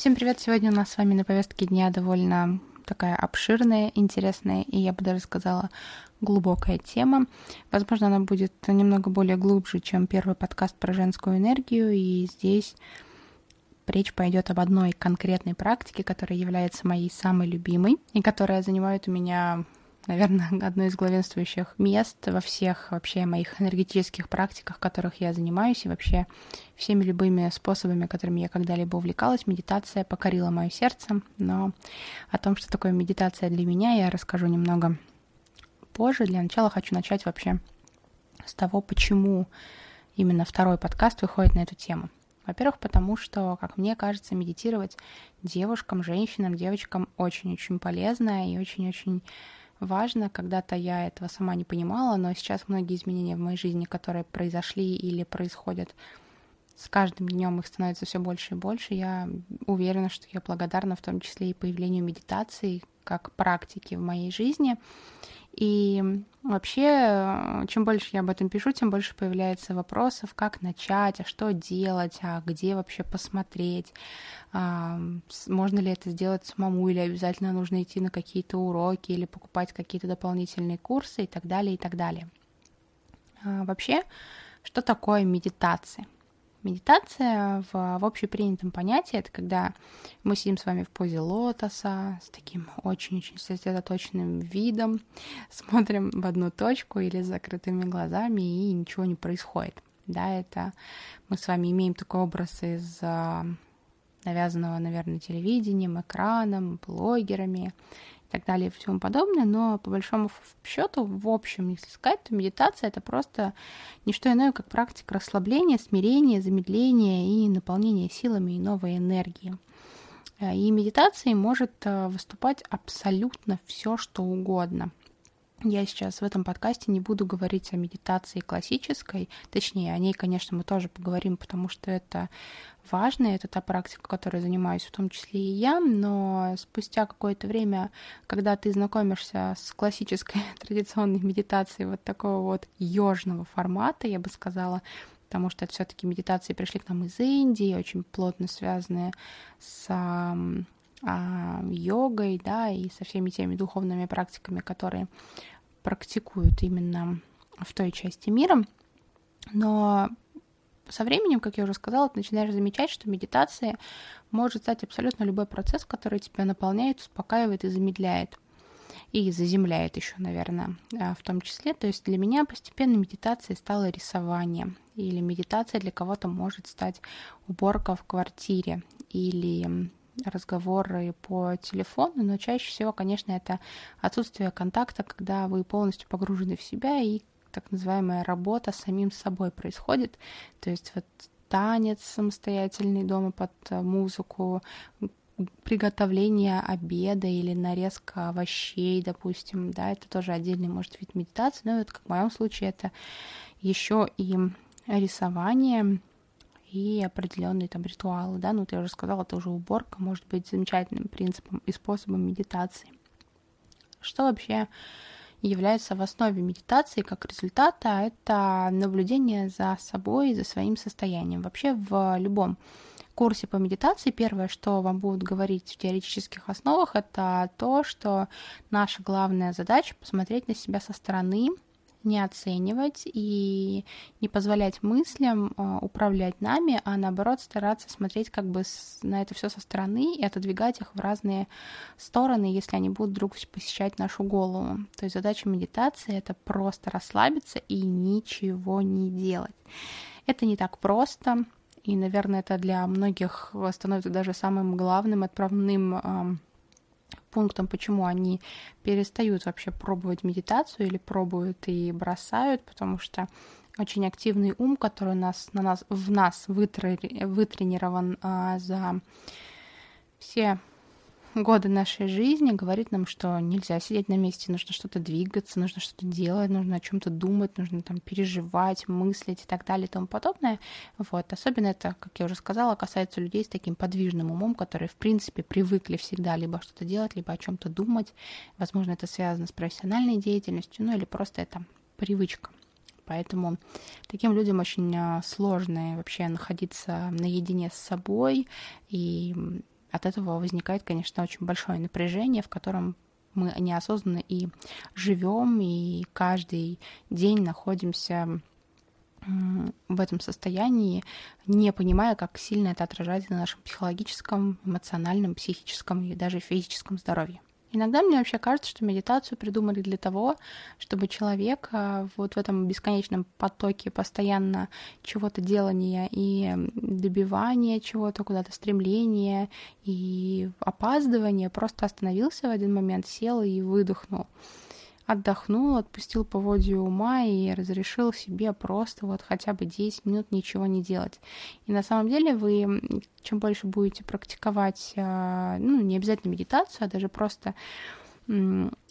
Всем привет! Сегодня у нас с вами на повестке дня довольно такая обширная, интересная и, я бы даже сказала, глубокая тема. Возможно, она будет немного более глубже, чем первый подкаст про женскую энергию, и здесь речь пойдет об одной конкретной практике, которая является моей самой любимой и которая занимает у меня наверное, одно из главенствующих мест во всех вообще моих энергетических практиках, которых я занимаюсь, и вообще всеми любыми способами, которыми я когда-либо увлекалась. Медитация покорила мое сердце, но о том, что такое медитация для меня, я расскажу немного позже. Для начала хочу начать вообще с того, почему именно второй подкаст выходит на эту тему. Во-первых, потому что, как мне кажется, медитировать девушкам, женщинам, девочкам очень-очень полезно и очень-очень важно. Когда-то я этого сама не понимала, но сейчас многие изменения в моей жизни, которые произошли или происходят с каждым днем их становится все больше и больше. Я уверена, что я благодарна в том числе и появлению медитации как практики в моей жизни. И вообще, чем больше я об этом пишу, тем больше появляется вопросов, как начать, а что делать, а где вообще посмотреть, а, можно ли это сделать самому, или обязательно нужно идти на какие-то уроки, или покупать какие-то дополнительные курсы и так далее, и так далее. А, вообще, что такое медитация? Медитация в, в общепринятом понятии это когда мы сидим с вами в позе лотоса с таким очень-очень сосредоточенным видом, смотрим в одну точку или с закрытыми глазами и ничего не происходит. Да, это мы с вами имеем такой образ из а, навязанного, наверное, телевидением, экраном, блогерами так далее и тому подобное, но по большому счету, в общем, если сказать, то медитация это просто не что иное, как практика расслабления, смирения, замедления и наполнения силами и новой энергии. Э, и медитацией может э, выступать абсолютно все, что угодно. Я сейчас в этом подкасте не буду говорить о медитации классической, точнее, о ней, конечно, мы тоже поговорим, потому что это важно, это та практика, которой занимаюсь в том числе и я, но спустя какое-то время, когда ты знакомишься с классической традиционной медитацией вот такого вот ёжного формата, я бы сказала, потому что это все-таки медитации пришли к нам из Индии, очень плотно связанные с а, йогой, да, и со всеми теми духовными практиками, которые практикуют именно в той части мира. Но со временем, как я уже сказала, ты начинаешь замечать, что медитация может стать абсолютно любой процесс, который тебя наполняет, успокаивает и замедляет. И заземляет еще, наверное, в том числе. То есть для меня постепенно медитацией стало рисование. Или медитация для кого-то может стать уборка в квартире. Или разговоры по телефону, но чаще всего, конечно, это отсутствие контакта, когда вы полностью погружены в себя и так называемая работа с самим собой происходит. То есть вот танец самостоятельный дома под музыку, приготовление обеда или нарезка овощей, допустим, да, это тоже отдельный, может, вид медитации, но вот как в моем случае это еще и рисование, и определенные там ритуалы, да, ну, ты уже сказала, это уже уборка может быть замечательным принципом и способом медитации. Что вообще является в основе медитации как результата, это наблюдение за собой, за своим состоянием. Вообще в любом курсе по медитации первое, что вам будут говорить в теоретических основах, это то, что наша главная задача посмотреть на себя со стороны, не оценивать и не позволять мыслям а, управлять нами, а наоборот стараться смотреть как бы на это все со стороны и отодвигать их в разные стороны, если они будут вдруг посещать нашу голову. То есть задача медитации это просто расслабиться и ничего не делать. Это не так просто, и, наверное, это для многих становится даже самым главным отправным пунктом, почему они перестают вообще пробовать медитацию или пробуют и бросают, потому что очень активный ум, который у нас, на нас, в нас вытренирован а, за все годы нашей жизни говорит нам, что нельзя сидеть на месте, нужно что-то двигаться, нужно что-то делать, нужно о чем-то думать, нужно там переживать, мыслить и так далее и тому подобное. Вот. Особенно это, как я уже сказала, касается людей с таким подвижным умом, которые, в принципе, привыкли всегда либо что-то делать, либо о чем-то думать. Возможно, это связано с профессиональной деятельностью, ну или просто это привычка. Поэтому таким людям очень а, сложно вообще находиться наедине с собой и от этого возникает, конечно, очень большое напряжение, в котором мы неосознанно и живем, и каждый день находимся в этом состоянии, не понимая, как сильно это отражается на нашем психологическом, эмоциональном, психическом и даже физическом здоровье. Иногда мне вообще кажется, что медитацию придумали для того, чтобы человек а, вот в этом бесконечном потоке постоянно чего-то делания и добивания чего-то, куда-то стремления и опаздывания просто остановился в один момент, сел и выдохнул отдохнул, отпустил поводья ума и разрешил себе просто вот хотя бы 10 минут ничего не делать. И на самом деле вы, чем больше будете практиковать, а, ну, не обязательно медитацию, а даже просто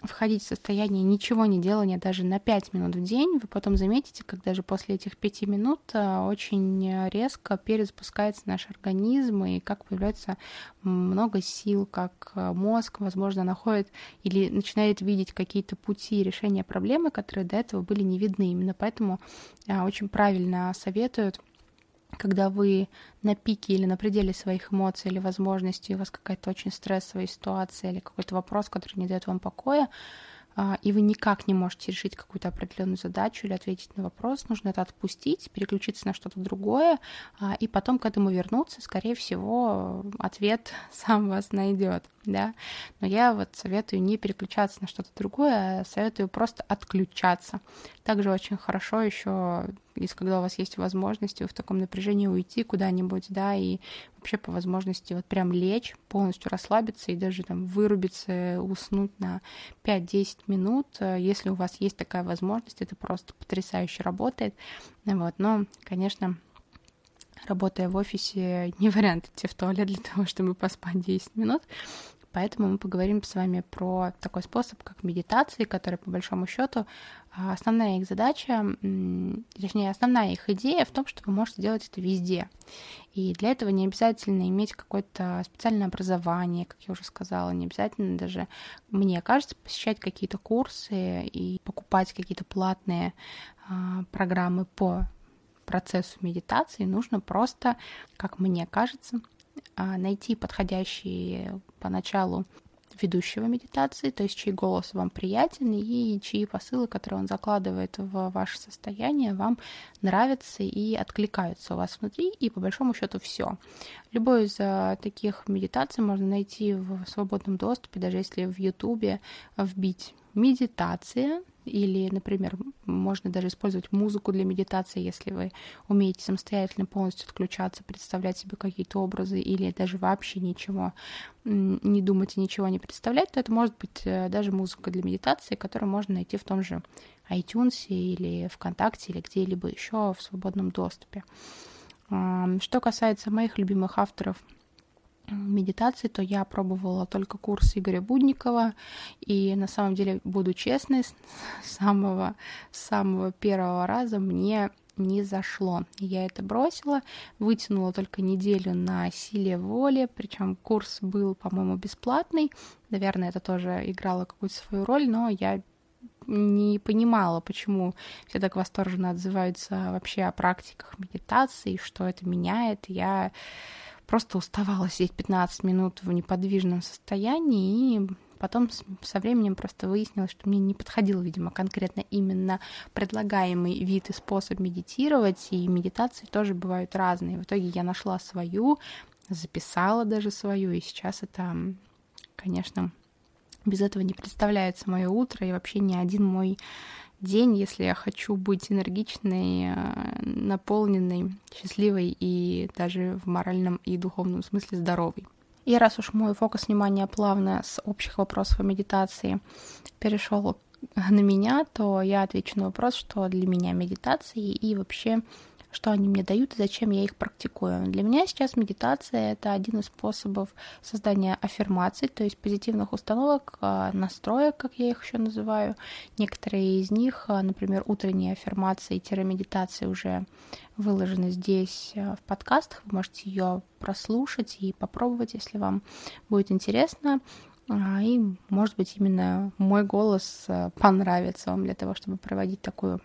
входить в состояние ничего не делания даже на 5 минут в день, вы потом заметите, как даже после этих 5 минут а, очень резко перезапускается наш организм, и как появляется много сил, как а, мозг, возможно, находит или начинает видеть какие-то пути решения проблемы, которые до этого были не видны. Именно поэтому а, очень правильно советуют когда вы на пике или на пределе своих эмоций или возможностей, у вас какая-то очень стрессовая ситуация или какой-то вопрос, который не дает вам покоя, а, и вы никак не можете решить какую-то определенную задачу или ответить на вопрос, нужно это отпустить, переключиться на что-то другое, а, и потом к этому вернуться, скорее всего, ответ сам вас найдет, да. Но я вот советую не переключаться на что-то другое, а советую просто отключаться. Также очень хорошо еще если когда у вас есть возможность, вы в таком напряжении уйти куда-нибудь, да, и вообще по возможности вот прям лечь, полностью расслабиться и даже там вырубиться, уснуть на 5-10 минут, если у вас есть такая возможность, это просто потрясающе работает, вот, но, конечно, работая в офисе, не вариант идти в туалет для того, чтобы поспать 10 минут, Поэтому мы поговорим с вами про такой способ, как медитации, который, по большому счету, а, основная их задача, точнее, основная их идея в том, что вы можете делать это везде. И для этого не обязательно иметь какое-то специальное образование, как я уже сказала, не обязательно даже, мне кажется, посещать какие-то курсы и покупать какие-то платные а, программы по процессу медитации. Нужно просто, как мне кажется, найти подходящий поначалу ведущего медитации, то есть чей голос вам приятен и чьи посылы, которые он закладывает в ваше состояние, вам нравятся и откликаются у вас внутри, и по большому счету все. Любой из а, таких медитаций можно найти в свободном доступе, даже если в Ютубе вбить медитация, или, например, можно даже использовать музыку для медитации, если вы умеете самостоятельно полностью отключаться, представлять себе какие-то образы или даже вообще ничего не думать и ничего не представлять, то это может быть э, даже музыка для медитации, которую можно найти в том же iTunes или ВКонтакте или где-либо еще в свободном доступе. Что касается моих любимых авторов медитации, то я пробовала только курс Игоря Будникова, и на самом деле, буду честной, с самого, самого первого раза мне не зашло. Я это бросила, вытянула только неделю на силе воли, причем курс был, по-моему, бесплатный. Наверное, это тоже играло какую-то свою роль, но я не понимала, почему все так восторженно отзываются вообще о практиках медитации, что это меняет. Я просто уставала сидеть 15 минут в неподвижном состоянии, и потом со временем просто выяснилось, что мне не подходил, видимо, конкретно именно предлагаемый вид и способ медитировать, и медитации тоже бывают разные. В итоге я нашла свою, записала даже свою, и сейчас это, конечно, без этого не представляется мое утро, и вообще ни один мой день, если я хочу быть энергичной, э, наполненной, счастливой и даже в моральном и духовном смысле здоровой. И раз уж мой фокус внимания плавно с общих вопросов о медитации перешел на меня, то я отвечу на вопрос, что для меня медитации и вообще что они мне дают и зачем я их практикую. Для меня сейчас медитация — это один из способов создания аффирмаций, то есть позитивных установок, а, настроек, как я их еще называю. Некоторые из них, а, например, утренние аффирмации-медитации уже выложены здесь а, в подкастах. Вы можете ее прослушать и попробовать, если вам будет интересно. И, может быть, именно мой голос понравится вам для того, чтобы проводить такую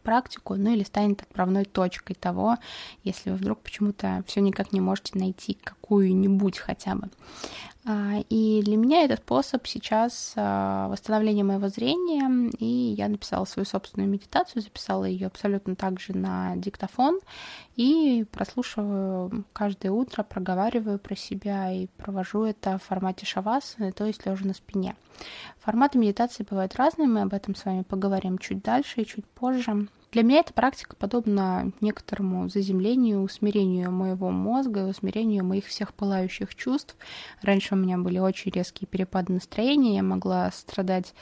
практику, ну или станет отправной точкой того, если вы вдруг почему-то все никак не можете найти какую-нибудь хотя бы. А, и для меня это способ сейчас а, восстановления моего зрения, и я написала свою собственную медитацию, записала ее абсолютно так же на диктофон, и прослушиваю каждое утро, проговариваю про себя и провожу это в формате шавасаны, то есть лежа на спине. Форматы медитации бывают разные, мы об этом с вами поговорим чуть дальше и чуть позже. Для меня эта практика подобна некоторому заземлению, усмирению моего мозга, усмирению моих всех пылающих чувств. Раньше у меня были очень резкие перепады настроения, я могла страдать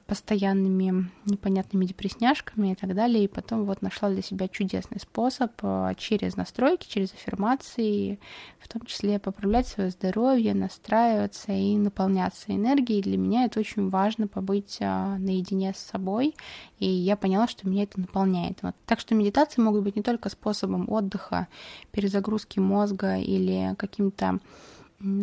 постоянными непонятными депрессняшками и так далее. И потом вот нашла для себя чудесный способ э, через настройки, через аффирмации, в том числе поправлять свое здоровье, настраиваться и наполняться энергией. Для меня это очень важно побыть э, наедине с собой, и я поняла, что меня это наполняет. Вот. Так что медитации могут быть не только способом отдыха, перезагрузки мозга или каким-то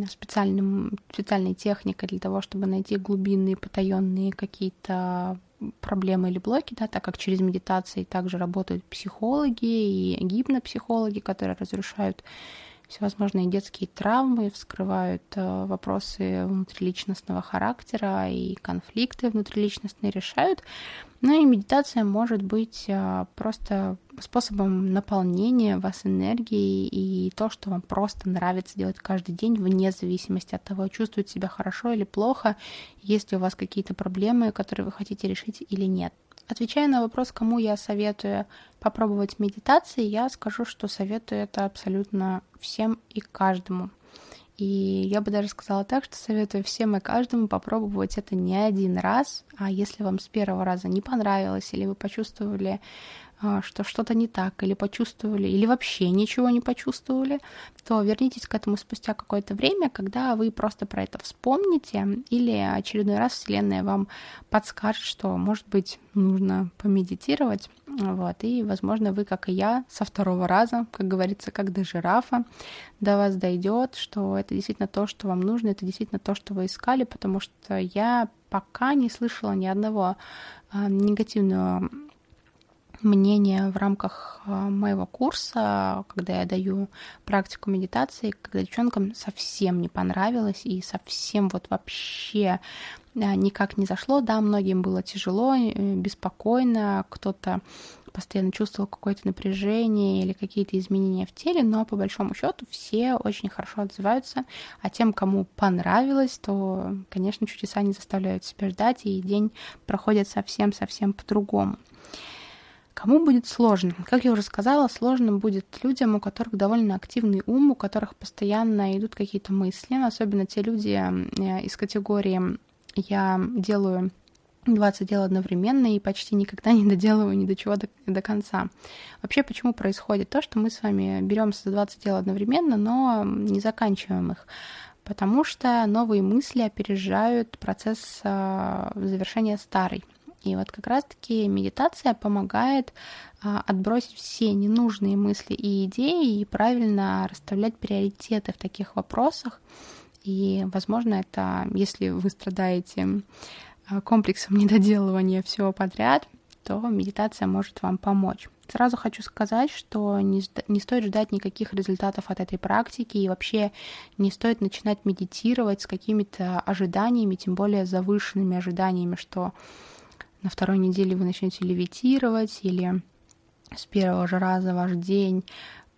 специальным, специальной техникой для того, чтобы найти глубинные, потаенные какие-то проблемы или блоки, да, так как через медитации также работают психологи и гипнопсихологи, которые разрушают всевозможные детские травмы, вскрывают э, вопросы внутриличностного характера и конфликты внутриличностные решают. Ну и медитация может быть э, просто способом наполнения вас энергией и то, что вам просто нравится делать каждый день, вне зависимости от того, чувствуете себя хорошо или плохо, есть ли у вас какие-то проблемы, которые вы хотите решить или нет. Отвечая на вопрос, кому я советую попробовать медитации, я скажу, что советую это абсолютно всем и каждому. И я бы даже сказала так, что советую всем и каждому попробовать это не один раз, а если вам с первого раза не понравилось, или вы почувствовали что что-то не так, или почувствовали, или вообще ничего не почувствовали, то вернитесь к этому спустя какое-то время, когда вы просто про это вспомните, или очередной раз Вселенная вам подскажет, что, может быть, нужно помедитировать, вот, и, возможно, вы, как и я, со второго раза, как говорится, как до жирафа, до вас дойдет, что это действительно то, что вам нужно, это действительно то, что вы искали, потому что я пока не слышала ни одного а, негативного мнение в рамках а, моего курса, когда я даю практику медитации, когда девчонкам совсем не понравилось и совсем вот вообще а, никак не зашло. Да, многим было тяжело, э, беспокойно, кто-то постоянно чувствовал какое-то напряжение или какие-то изменения в теле, но по большому счету все очень хорошо отзываются, а тем, кому понравилось, то, конечно, чудеса не заставляют себя ждать, и день проходит совсем-совсем по-другому. Кому будет сложно? Как я уже сказала, сложно будет людям, у которых довольно активный ум, у которых постоянно идут какие-то мысли, особенно те люди э, из категории «я делаю 20 дел одновременно и почти никогда не доделываю ни до чего до, до конца. Вообще, почему происходит то, что мы с вами беремся за 20 дел одновременно, но не заканчиваем их? Потому что новые мысли опережают процесс э, завершения старой. И вот как раз-таки медитация помогает а, отбросить все ненужные мысли и идеи и правильно расставлять приоритеты в таких вопросах. И, возможно, это, если вы страдаете а, комплексом недоделывания всего подряд, то медитация может вам помочь. Сразу хочу сказать, что не, не стоит ждать никаких результатов от этой практики и вообще не стоит начинать медитировать с какими-то ожиданиями, тем более завышенными ожиданиями, что на второй неделе вы начнете левитировать, или с первого же раза ваш день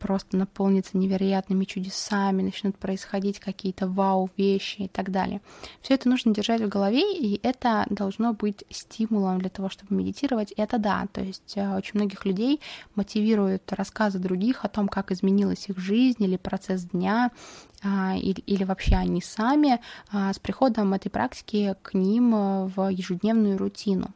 просто наполнится невероятными чудесами, начнут происходить какие-то вау-вещи и так далее. Все это нужно держать в голове, и это должно быть стимулом для того, чтобы медитировать. Это да, то есть э, очень многих людей мотивируют рассказы других о том, как изменилась их жизнь или процесс дня, а, или, или вообще они сами а, с приходом этой практики к ним э, в ежедневную рутину.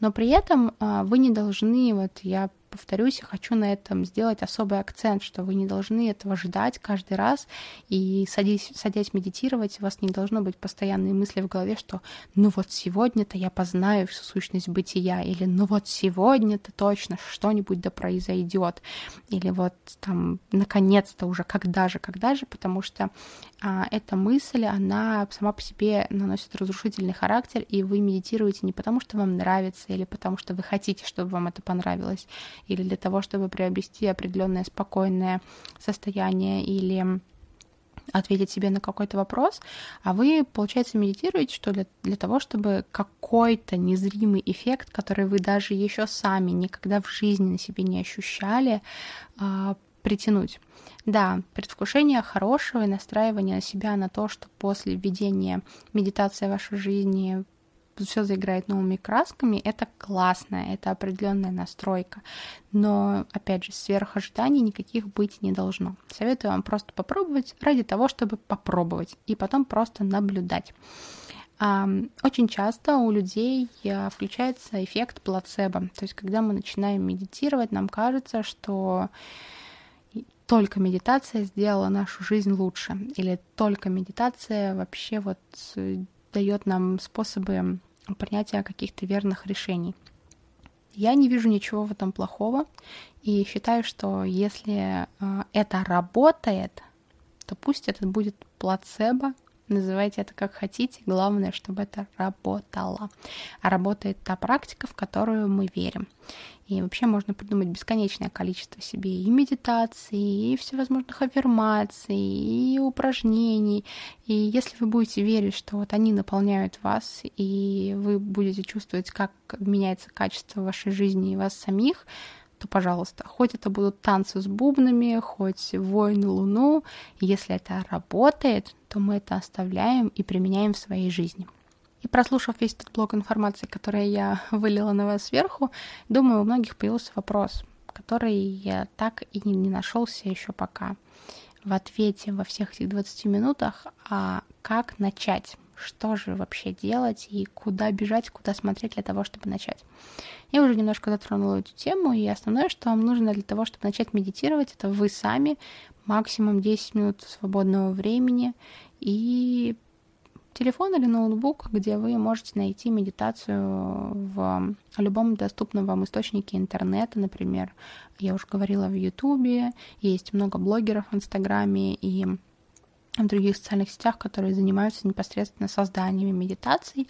Но при этом а, вы не должны, вот я повторюсь, я хочу на этом сделать особый акцент, что вы не должны этого ждать каждый раз. И садясь, садясь медитировать, у вас не должно быть постоянные мысли в голове, что ну вот сегодня-то я познаю всю сущность бытия, или ну вот сегодня-то точно что-нибудь да произойдет, или вот там наконец-то уже когда же, когда же, потому что а, эта мысль, она сама по себе наносит разрушительный характер, и вы медитируете не потому, что вам нравится, или потому, что вы хотите, чтобы вам это понравилось, или для того, чтобы приобрести определенное спокойное состояние или ответить себе на какой-то вопрос, а вы, получается, медитируете, что ли, для того, чтобы какой-то незримый эффект, который вы даже еще сами никогда в жизни на себе не ощущали, а, притянуть. Да, предвкушение хорошего и настраивание себя на то, что после введения медитации в вашей жизни все заиграет новыми красками, это классно, это определенная настройка. Но, опять же, сверх ожиданий никаких быть не должно. Советую вам просто попробовать ради того, чтобы попробовать, и потом просто наблюдать. Очень часто у людей э, включается эффект плацебо. То есть, когда мы начинаем медитировать, нам кажется, что только медитация сделала нашу жизнь лучше, или только медитация вообще вот э, дает нам способы принятия каких-то верных решений. Я не вижу ничего в этом плохого и считаю, что если э, это работает, то пусть это будет плацебо, называйте это как хотите, главное, чтобы это работало. А работает та практика, в которую мы верим. И вообще можно придумать бесконечное количество себе и медитаций, и всевозможных аффирмаций, и упражнений. И если вы будете верить, что вот они наполняют вас, и вы будете чувствовать, как меняется качество вашей жизни и вас самих, то, пожалуйста, хоть это будут танцы с бубнами, хоть войны Луну, если это работает, то мы это оставляем и применяем в своей жизни. И прослушав весь этот блок информации, который я вылила на вас сверху, думаю, у многих появился вопрос, который я так и не нашелся еще пока в ответе во всех этих 20 минутах, а как начать? Что же вообще делать и куда бежать, куда смотреть для того, чтобы начать? Я уже немножко затронула эту тему, и основное, что вам нужно для того, чтобы начать медитировать, это вы сами, максимум 10 минут свободного времени, и телефон или ноутбук, где вы можете найти медитацию в любом доступном вам источнике интернета, например. Я уже говорила в Ютубе, есть много блогеров в Инстаграме и в других социальных сетях, которые занимаются непосредственно созданием медитаций.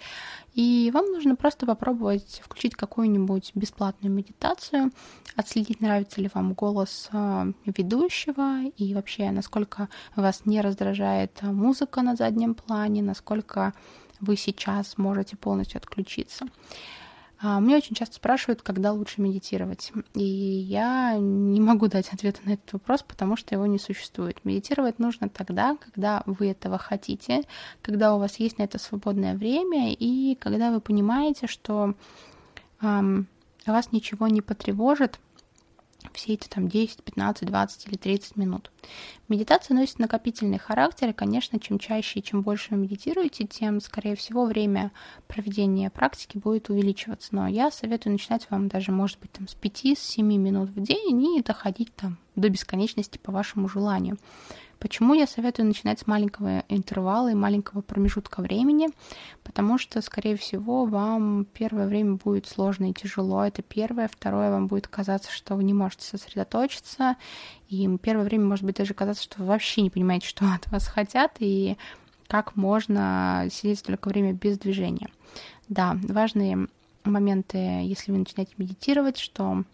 И вам нужно просто попробовать включить какую-нибудь бесплатную медитацию, отследить, нравится ли вам голос э, ведущего и вообще, насколько вас не раздражает музыка на заднем плане, насколько вы сейчас можете полностью отключиться. А, меня очень часто спрашивают, когда лучше медитировать. И я не могу дать ответа на этот вопрос, потому что его не существует. Медитировать нужно тогда, когда вы этого хотите, когда у вас есть на это свободное время, и когда вы понимаете, что эм, вас ничего не потревожит, все эти там 10, 15, 20 или 30 минут. Медитация носит накопительный характер, и, конечно, чем чаще и чем больше вы медитируете, тем, скорее всего, время проведения практики будет увеличиваться. Но я советую начинать вам даже, может быть, там с 5-7 минут в день и доходить там до бесконечности по вашему желанию. Почему я советую начинать с маленького интервала и маленького промежутка времени? Потому что, скорее всего, вам первое время будет сложно и тяжело. Это первое. Второе, вам будет казаться, что вы не можете сосредоточиться. И первое время, может быть, даже казаться, что вы вообще не понимаете, что от вас хотят, и как можно сидеть столько времени без движения. Да, важные моменты, если вы начинаете медитировать, что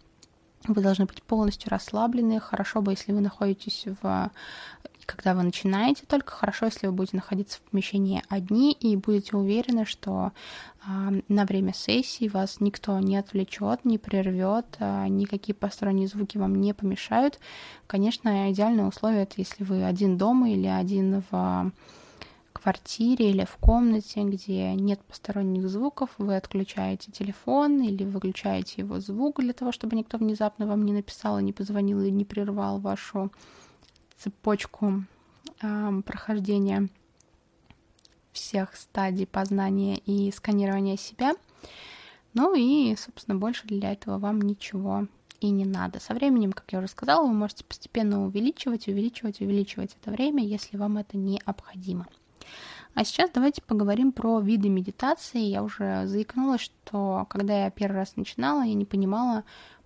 вы должны быть полностью расслаблены. Хорошо бы, если вы находитесь в когда вы начинаете, только хорошо, если вы будете находиться в помещении одни и будете уверены, что э, на время сессии вас никто не отвлечет, не прервет, э, никакие посторонние звуки вам не помешают. Конечно, идеальное условие это если вы один дома или один в квартире или в комнате, где нет посторонних звуков, вы отключаете телефон или выключаете его звук для того, чтобы никто внезапно вам не написал, не позвонил и не прервал вашу цепочку э, прохождения всех стадий познания и сканирования себя. Ну и, собственно, больше для этого вам ничего и не надо. Со временем, как я уже сказала, вы можете постепенно увеличивать, увеличивать, увеличивать это время, если вам это необходимо. А сейчас давайте поговорим про виды медитации. Я уже заикнулась, что когда я первый раз начинала, я не понимала,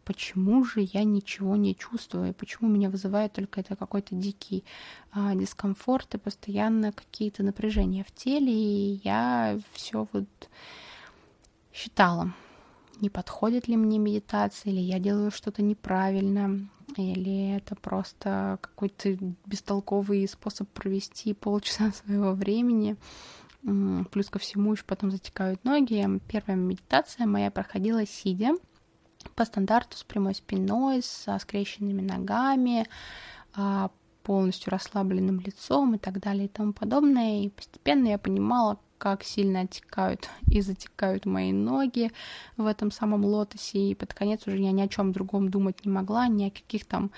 почему же я ничего не чувствую, почему меня вызывает только это какой-то дикий а, дискомфорт и постоянно какие-то напряжения в теле, и я все вот считала. не подходит ли мне медитация, или я делаю что-то неправильно, или это просто какой-то бестолковый способ провести полчаса своего времени. Плюс ко всему еще потом затекают ноги. Первая медитация моя проходила сидя по стандарту с прямой спиной, со скрещенными ногами, а, полностью расслабленным лицом и так далее и тому подобное. И постепенно я понимала, как сильно отекают и затекают мои ноги в этом самом лотосе. И под конец уже я ни о чем другом думать не могла, ни о каких там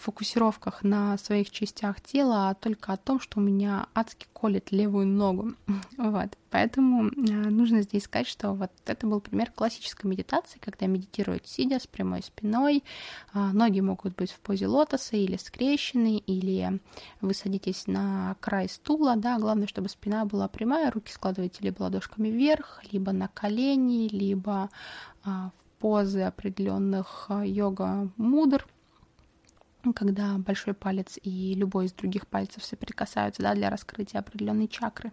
фокусировках на своих частях тела, а только о том, что у меня адски колет левую ногу. Вот. Поэтому а, нужно здесь сказать, что вот это был пример классической медитации, когда медитируют сидя с прямой спиной. А, ноги могут быть в позе лотоса или скрещены, или вы садитесь на край стула, да, главное, чтобы спина была прямая, руки складываете либо ладошками вверх, либо на колени, либо в позы определенных йога-мудр, когда большой палец и любой из других пальцев соприкасаются да, для раскрытия определенной чакры.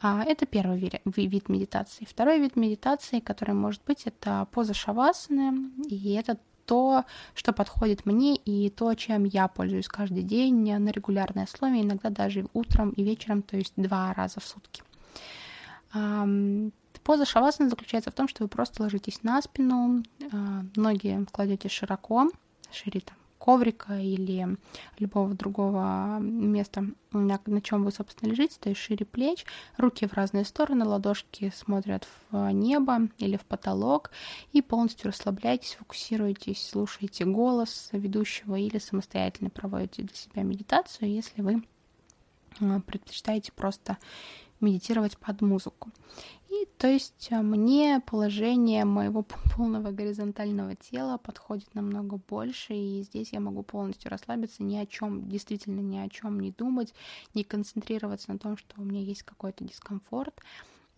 А, это первый вид медитации. Второй вид медитации, который может быть, это поза шавасаны, и это то, что подходит мне, и то, чем я пользуюсь каждый день на регулярной основе, иногда даже утром и вечером, то есть два раза в сутки. Поза шавасаны заключается в том, что вы просто ложитесь на спину, а, ноги кладете широко, шире там коврика или любого другого места, на, на чем вы, собственно, лежите, то есть шире плеч, руки в разные стороны, ладошки смотрят в небо или в потолок, и полностью расслабляйтесь, фокусируйтесь, слушайте голос ведущего или самостоятельно проводите для себя медитацию, если вы а, предпочитаете просто медитировать под музыку. И то есть э, мне положение моего полного горизонтального тела подходит намного больше, и здесь я могу полностью расслабиться, ни о чем, действительно ни о чем не думать, не концентрироваться на том, что у меня есть какой-то дискомфорт.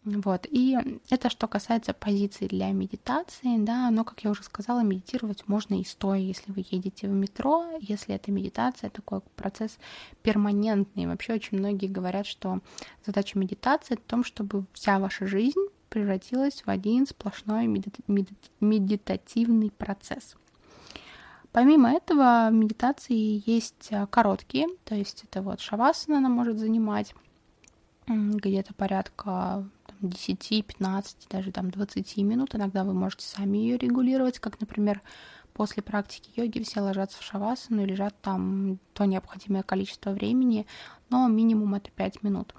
Вот, и это что касается позиции для медитации, да, но, как я уже сказала, медитировать можно и стоя, если вы едете в метро, если это медитация, такой процесс перманентный. Вообще очень многие говорят, что задача медитации в том, чтобы вся ваша жизнь превратилась в один сплошной медитативный процесс. Помимо этого, медитации есть короткие, то есть это вот шавасана она может занимать где-то порядка 10, 15, даже там 20 минут. Иногда вы можете сами ее регулировать, как, например, после практики йоги все ложатся в шавасану и лежат там то необходимое количество времени, но минимум это 5 минут.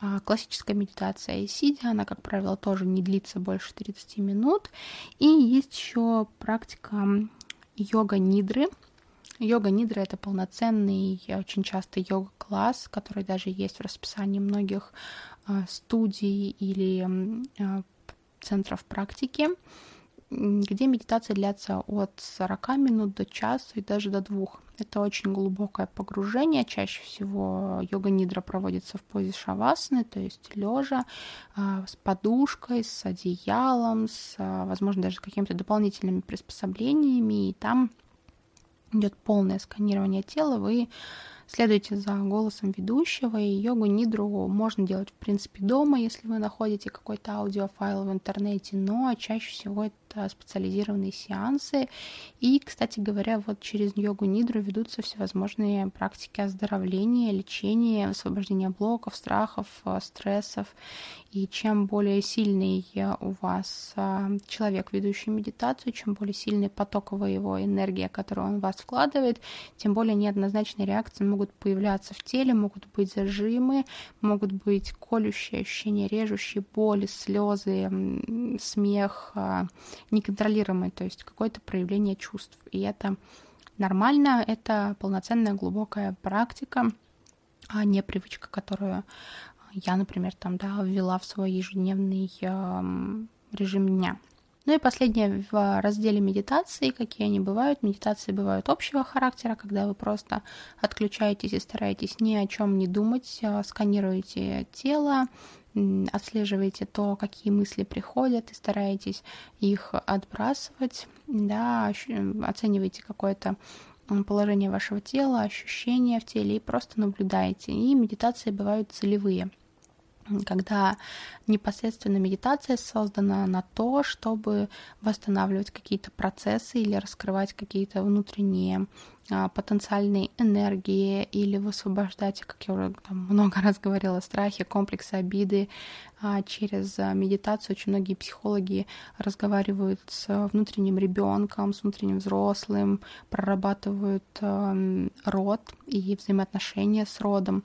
А классическая медитация сидя, она, как правило, тоже не длится больше 30 минут. И есть еще практика йога нидры. Йога нидра это полноценный, очень часто йога-класс, который даже есть в расписании многих студий или а, центров практики, где медитация длится от 40 минут до часа и даже до двух. Это очень глубокое погружение. Чаще всего йога-нидра проводится в позе шавасаны, то есть лежа, а, с подушкой, с одеялом, с, возможно, даже какими-то дополнительными приспособлениями. И там идет полное сканирование тела. Вы Следуйте за голосом ведущего, и йогу нидру можно делать, в принципе, дома, если вы находите какой-то аудиофайл в интернете, но чаще всего это специализированные сеансы. И, кстати говоря, вот через йогу нидру ведутся всевозможные практики оздоровления, лечения, освобождения блоков, страхов, э, стрессов. И чем более сильный у вас э, человек, ведущий медитацию, чем более сильный потоковая его энергия, которую он в вас вкладывает, тем более неоднозначные реакции могут появляться в теле, могут быть зажимы, могут быть колющие ощущения, режущие боли, слезы, смех, а, неконтролируемый, то есть какое-то проявление чувств. И это нормально, это полноценная глубокая практика, а не привычка, которую я, например, там, да, ввела в свой ежедневный режим дня. Ну и последнее в разделе медитации, какие они бывают. Медитации бывают общего характера, когда вы просто отключаетесь и стараетесь ни о чем не думать, а, сканируете тело, отслеживаете то, какие мысли приходят, и стараетесь их отбрасывать, да, оцениваете какое-то положение вашего тела, ощущения в теле и просто наблюдаете. И медитации бывают целевые – когда непосредственно медитация создана на то, чтобы восстанавливать какие-то процессы или раскрывать какие-то внутренние а, потенциальные энергии или высвобождать, как я уже там, много раз говорила, страхи, комплексы, обиды. А, через медитацию очень многие психологи разговаривают с внутренним ребенком, с внутренним взрослым, прорабатывают род и взаимоотношения с родом.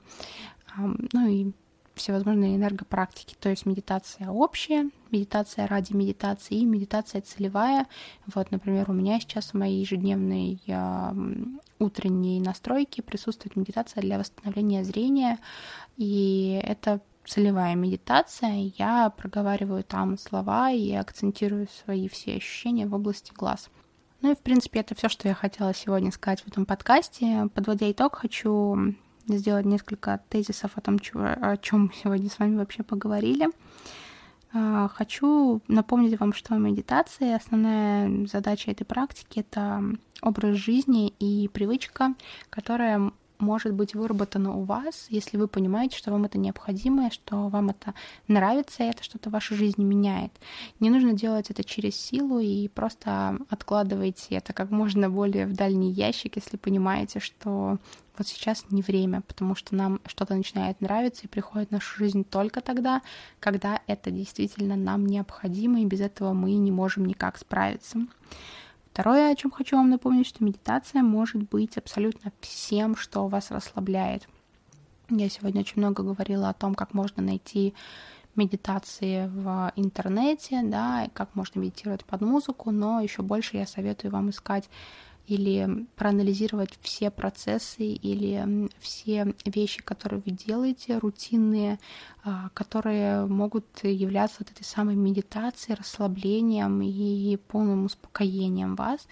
Ну и всевозможные энергопрактики, то есть медитация общая, медитация ради медитации и медитация целевая. Вот, например, у меня сейчас в моей ежедневной э, утренней настройке присутствует медитация для восстановления зрения, и это целевая медитация. Я проговариваю там слова и акцентирую свои все ощущения в области глаз. Ну и, в принципе, это все, что я хотела сегодня сказать в этом подкасте. Подводя итог, хочу сделать несколько тезисов о том, о чем сегодня с вами вообще поговорили. А, хочу напомнить вам, что медитация, основная задача этой практики — это образ жизни и привычка, которая может быть выработано у вас, если вы понимаете, что вам это необходимо, что вам это нравится, и это что-то в вашей жизни меняет. Не нужно делать это через силу и просто откладывайте это как можно более в дальний ящик, если понимаете, что вот сейчас не время, потому что нам что-то начинает нравиться и приходит в нашу жизнь только тогда, когда это действительно нам необходимо, и без этого мы не можем никак справиться. Второе, о чем хочу вам напомнить, что медитация может быть абсолютно всем, что вас расслабляет. Я сегодня очень много говорила о том, как можно найти медитации в интернете, да, и как можно медитировать под музыку, но еще больше я советую вам искать или проанализировать все процессы или все вещи, которые вы делаете, рутинные, которые могут являться вот этой самой медитацией, расслаблением и полным успокоением вас.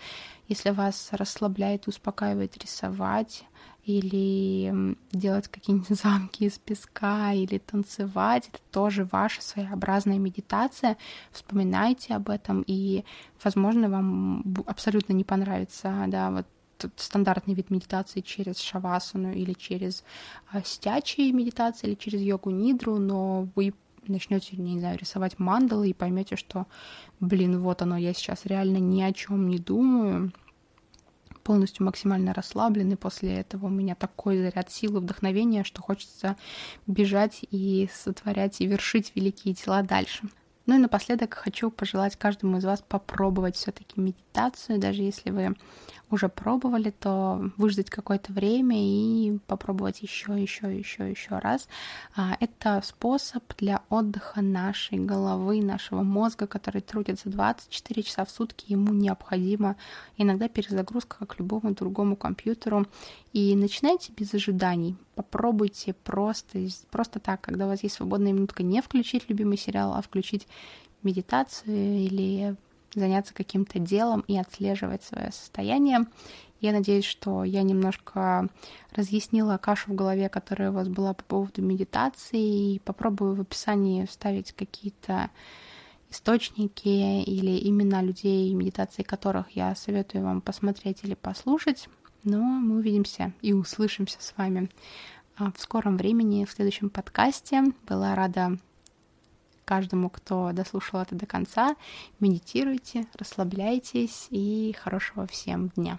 Если вас расслабляет успокаивает рисовать, или делать какие-нибудь замки из песка, или танцевать. Это тоже ваша своеобразная медитация. Вспоминайте об этом, и, возможно, вам абсолютно не понравится, да, вот стандартный вид медитации через шавасану или через а, сидячие медитации или через йогу нидру, но вы начнете, не знаю, рисовать мандалы и поймете, что, блин, вот оно, я сейчас реально ни о чем не думаю, полностью максимально расслаблены. После этого у меня такой заряд силы, вдохновения, что хочется бежать и сотворять и вершить великие дела дальше. Ну и напоследок хочу пожелать каждому из вас попробовать все-таки медитацию, даже если вы уже пробовали, то выждать какое-то время и попробовать еще, еще, еще, еще раз. А, это способ для отдыха нашей головы, нашего мозга, который трудится 24 часа в сутки. Ему необходима иногда перезагрузка, как любому другому компьютеру. И начинайте без ожиданий. Попробуйте просто, просто так, когда у вас есть свободная минутка, не включить любимый сериал, а включить медитацию или заняться каким-то делом и отслеживать свое состояние. Я надеюсь, что я немножко разъяснила кашу в голове, которая у вас была по поводу медитации, и попробую в описании вставить какие-то источники или имена людей, медитации которых я советую вам посмотреть или послушать. Но мы увидимся и услышимся с вами а, в скором времени в следующем подкасте. Была рада каждому, кто дослушал это до конца. Медитируйте, расслабляйтесь и хорошего всем дня.